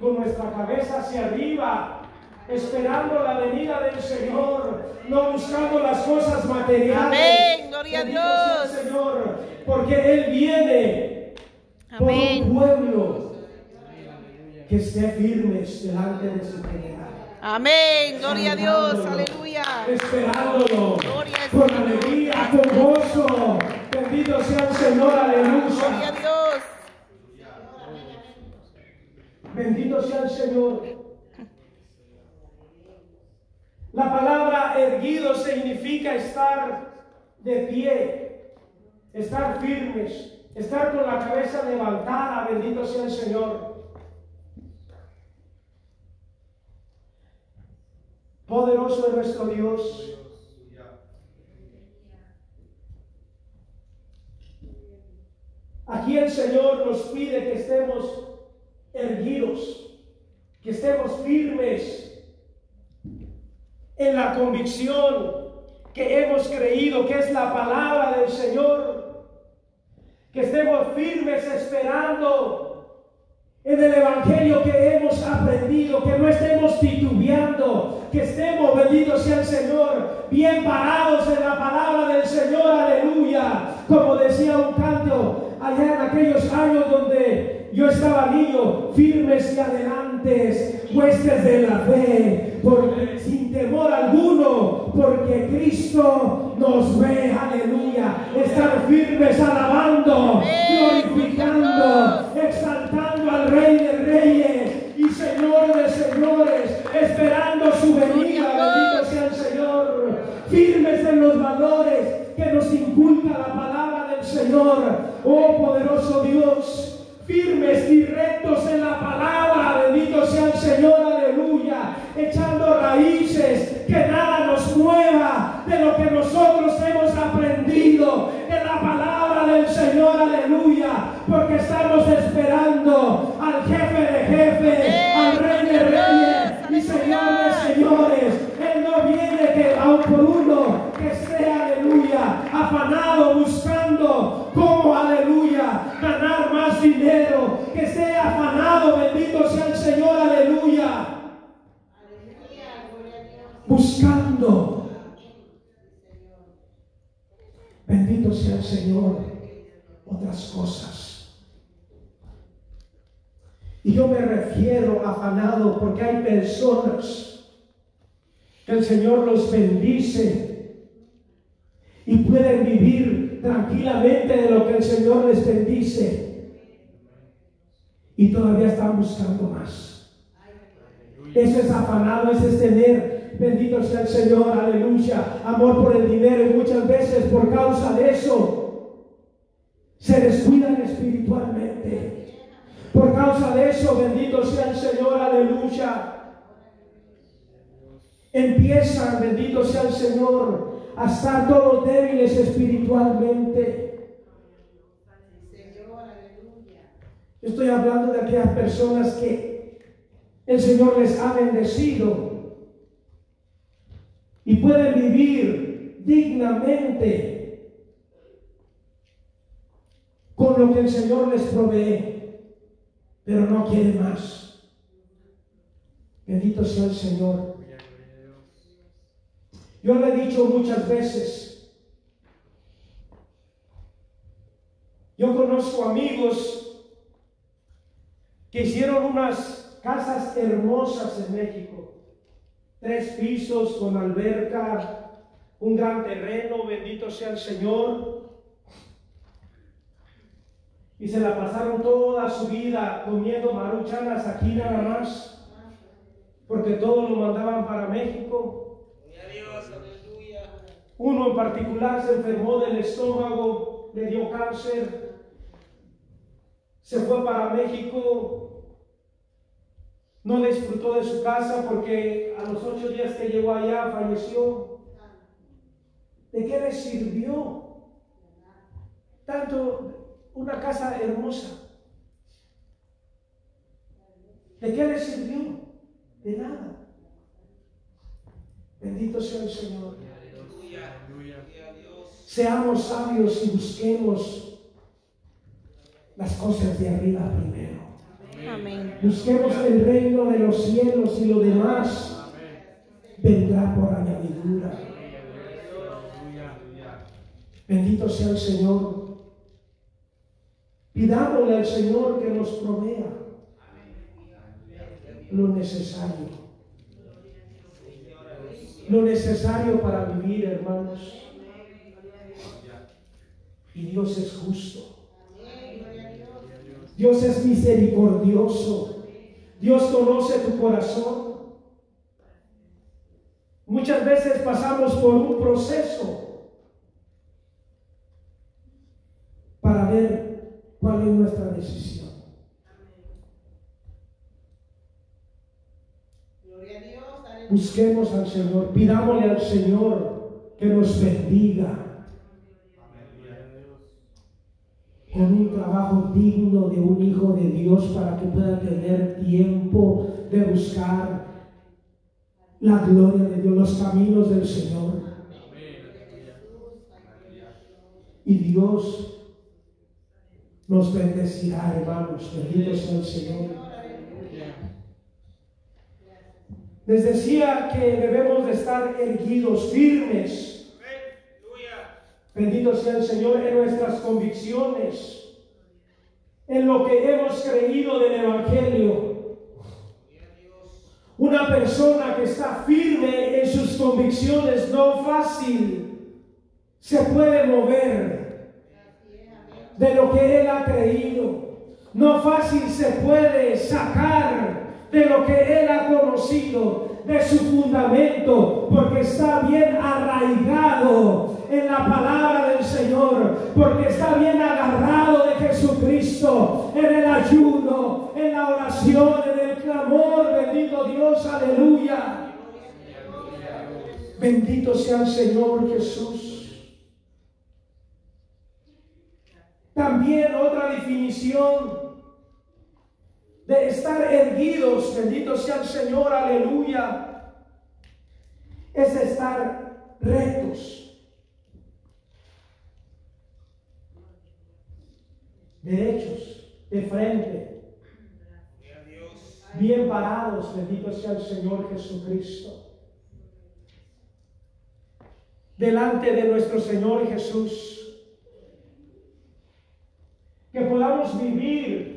con nuestra cabeza hacia arriba, esperando la venida del Señor, no buscando las cosas materiales. Amén, gloria a Dios. Señor, porque Él viene por un pueblo que esté firmes delante de su general. Amén. Gloria a Dios. Aleluya. Esperándolo con alegría, con gozo. Bendito sea el Señor, aleluya. Dios. Bendito sea el Señor. La palabra erguido significa estar de pie, estar firmes, estar con la cabeza levantada. Bendito sea el Señor. Poderoso es nuestro Dios. Aquí el Señor nos pide que estemos erguidos, que estemos firmes en la convicción que hemos creído que es la palabra del Señor, que estemos firmes esperando en el Evangelio que hemos aprendido, que no estemos titubeando, que estemos, bendito sea el Señor, bien parados hermosas en México. Tres pisos con alberca, un gran terreno, bendito sea el Señor. Y se la pasaron toda su vida comiendo maruchanas aquí nada más, porque todos lo mandaban para México. Uno en particular se enfermó del estómago, le dio cáncer, se fue para México, no disfrutó de su casa porque a los ocho días que llegó allá falleció. ¿De qué le sirvió? Tanto una casa hermosa. ¿De qué le sirvió? De nada. Bendito sea el Señor. Seamos sabios y busquemos las cosas de arriba primero. Busquemos el reino de los cielos y lo demás vendrá por añadidura. Bendito sea el Señor. Pidámosle al Señor que nos provea lo necesario. Lo necesario para vivir, hermanos. Y Dios es justo. Dios es misericordioso. Dios conoce tu corazón. Muchas veces pasamos por un proceso para ver cuál es nuestra decisión. Busquemos al Señor, pidámosle al Señor que nos bendiga con un trabajo digno de un hijo de Dios para que pueda tener tiempo de buscar la gloria de Dios, los caminos del Señor. Y Dios nos bendecirá, hermanos. Bendito sea el Señor. Les decía que debemos de estar erguidos, firmes. Bendito sea el Señor en nuestras convicciones, en lo que hemos creído del Evangelio. Una persona que está firme en sus convicciones, no fácil, se puede mover de lo que él ha creído. No fácil se puede sacar de lo que él ha conocido, de su fundamento, porque está bien arraigado en la palabra del Señor, porque está bien agarrado de Jesucristo, en el ayuno, en la oración, en el clamor, bendito Dios, aleluya. Bendito sea el Señor Jesús. También otra definición de estar erguidos, bendito sea el Señor, aleluya, es estar rectos, derechos, de frente, bien parados, bendito sea el Señor Jesucristo. Delante de nuestro Señor Jesús. Que podamos vivir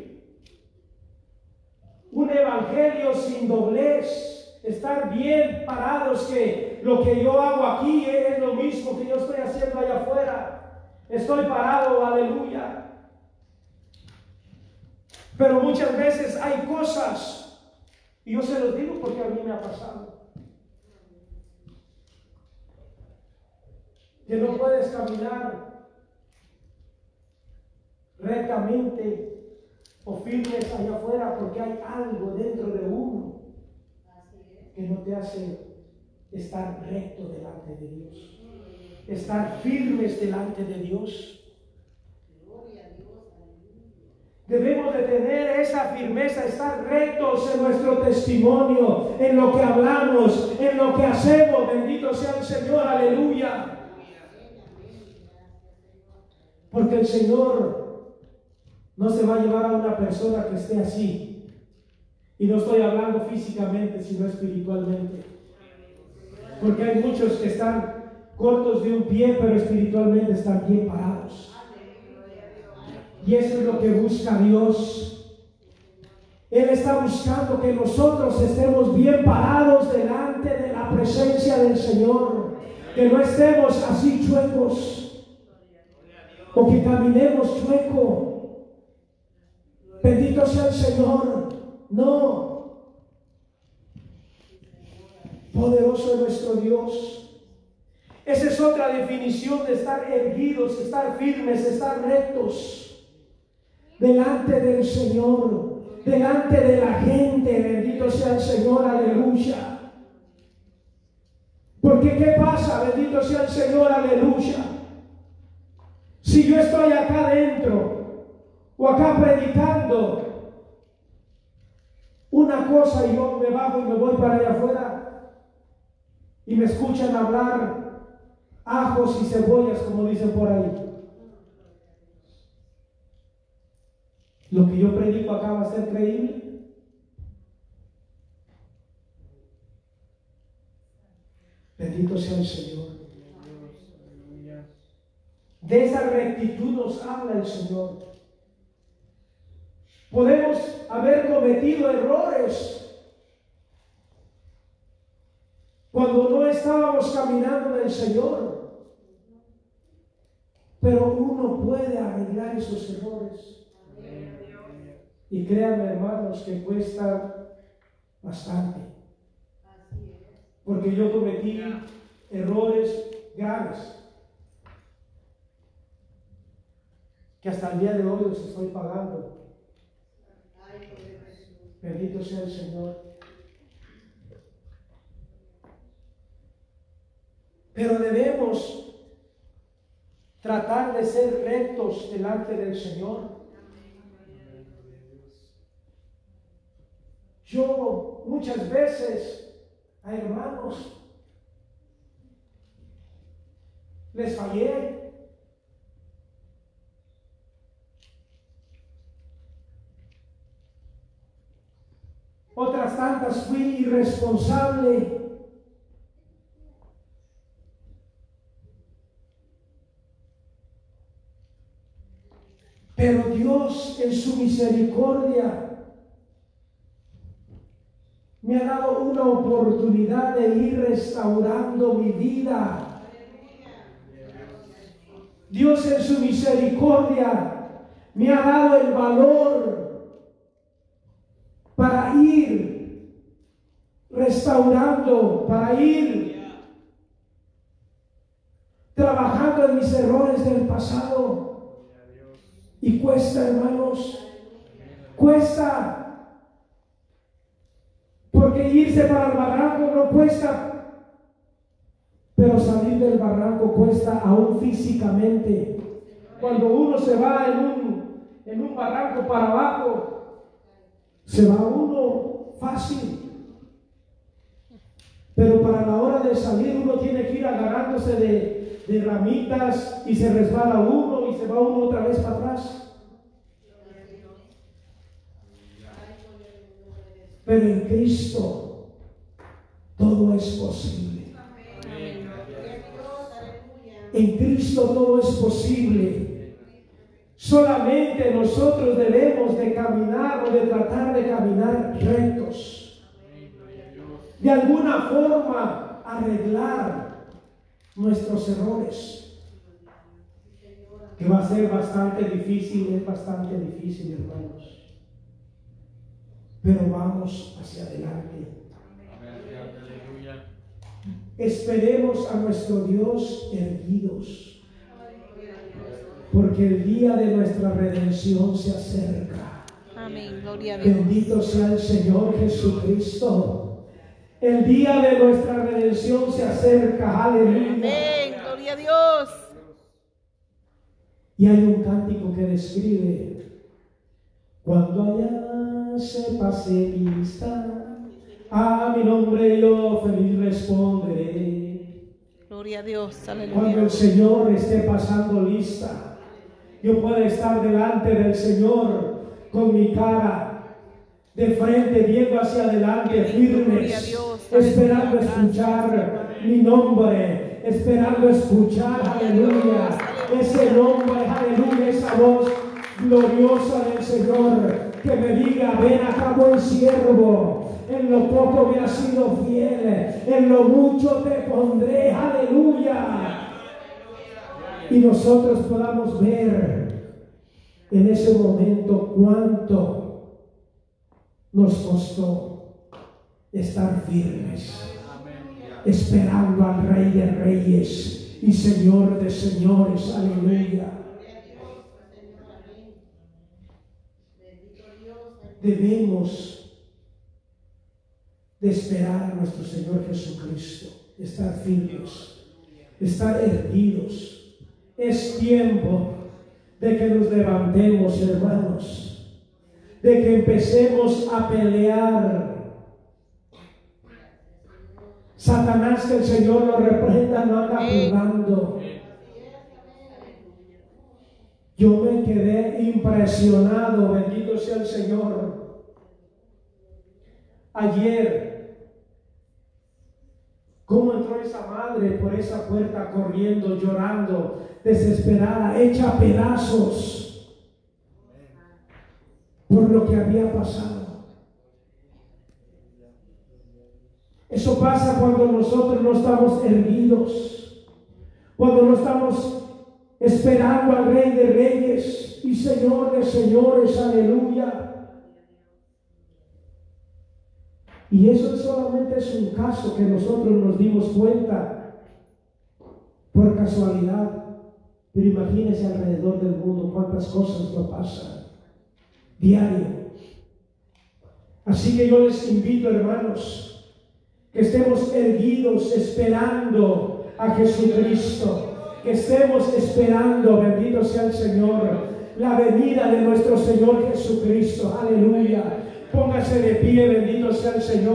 un evangelio sin doblez, estar bien parados, que lo que yo hago aquí es lo mismo que yo estoy haciendo allá afuera. Estoy parado, aleluya. Pero muchas veces hay cosas, y yo se los digo porque a mí me ha pasado, que no puedes caminar rectamente o firmes allá afuera porque hay algo dentro de uno que no te hace estar recto delante de Dios, estar firmes delante de Dios. Debemos de tener esa firmeza, estar rectos en nuestro testimonio, en lo que hablamos, en lo que hacemos. Bendito sea el Señor, aleluya. Porque el Señor no se va a llevar a una persona que esté así. Y no estoy hablando físicamente, sino espiritualmente. Porque hay muchos que están cortos de un pie, pero espiritualmente están bien parados. Y eso es lo que busca Dios. Él está buscando que nosotros estemos bien parados delante de la presencia del Señor. Que no estemos así chuecos. O que caminemos chueco. Bendito sea el Señor. No. Poderoso es nuestro Dios. Esa es otra definición de estar erguidos, estar firmes, estar rectos delante del Señor, delante de la gente. Bendito sea el Señor, aleluya. Porque ¿qué pasa? Bendito sea el Señor, aleluya. Si yo estoy acá adentro o acá predicando una cosa y yo me bajo y me voy para allá afuera y me escuchan hablar ajos y cebollas, como dicen por ahí. Lo que yo predico acá va a ser creíble. Bendito sea el Señor. De esa rectitud nos habla el Señor. Podemos haber cometido errores cuando no estábamos caminando en el Señor. Pero uno puede arreglar esos errores. Y créanme, hermanos, que cuesta bastante. Porque yo cometí errores graves que hasta el día de hoy los estoy pagando. Bendito sea el Señor. Pero debemos tratar de ser rectos delante del Señor. Yo muchas veces a hermanos les fallé. Otras tantas fui irresponsable. Pero Dios en su misericordia me ha dado una oportunidad de ir restaurando mi vida. Dios en su misericordia me ha dado el valor para ir restaurando, para ir trabajando en mis errores del pasado. Y cuesta, hermanos, cuesta porque irse para el barranco no cuesta, pero salir del barranco cuesta aún físicamente. Cuando uno se va en un, en un barranco para abajo, se va uno fácil. Pero para la hora de salir uno tiene que ir agarrándose de, de ramitas y se resbala uno y se va uno otra vez para atrás. Pero en Cristo todo es posible. En Cristo todo es posible. Solamente nosotros debemos de caminar o de tratar de caminar rectos. De alguna forma arreglar nuestros errores. Que va a ser bastante difícil, es bastante difícil, hermanos pero vamos hacia adelante. Esperemos a nuestro Dios erguidos, porque el día de nuestra redención se acerca. Bendito sea el Señor Jesucristo. El día de nuestra redención se acerca, aleluya. Amén. Gloria a Dios. Y hay un cántico que describe, cuando allá se pase lista, a mi nombre yo feliz responderé. Gloria a Dios. Cuando el Señor esté pasando lista, yo puedo estar delante del Señor con mi cara de frente, viendo hacia adelante, firmes, Dios. esperando escuchar mi nombre, esperando escuchar, aleluya, ese nombre, aleluya, esa voz gloriosa del Señor que me diga, ven acá buen siervo, en lo poco me has sido fiel, en lo mucho te pondré, aleluya. Y nosotros podamos ver en ese momento cuánto nos costó estar firmes, esperando al Rey de Reyes y Señor de Señores, aleluya. Debemos de esperar a nuestro Señor Jesucristo, estar firmes, estar erguidos. Es tiempo de que nos levantemos, hermanos, de que empecemos a pelear. Satanás, que el Señor lo reprenda, no anda jugando. Yo me quedé impresionado, bendito sea el Señor. Ayer, cómo entró esa madre por esa puerta corriendo, llorando, desesperada, hecha pedazos por lo que había pasado. Eso pasa cuando nosotros no estamos erguidos, cuando no estamos esperando al Rey de Reyes y Señor de Señores, aleluya. Y eso solamente es un caso que nosotros nos dimos cuenta por casualidad. Pero imagínense alrededor del mundo cuántas cosas no pasan diario. Así que yo les invito, hermanos, que estemos erguidos esperando a Jesucristo que estemos esperando, bendito sea el Señor, la venida de nuestro Señor Jesucristo. Aleluya. Póngase de pie, bendito sea el Señor.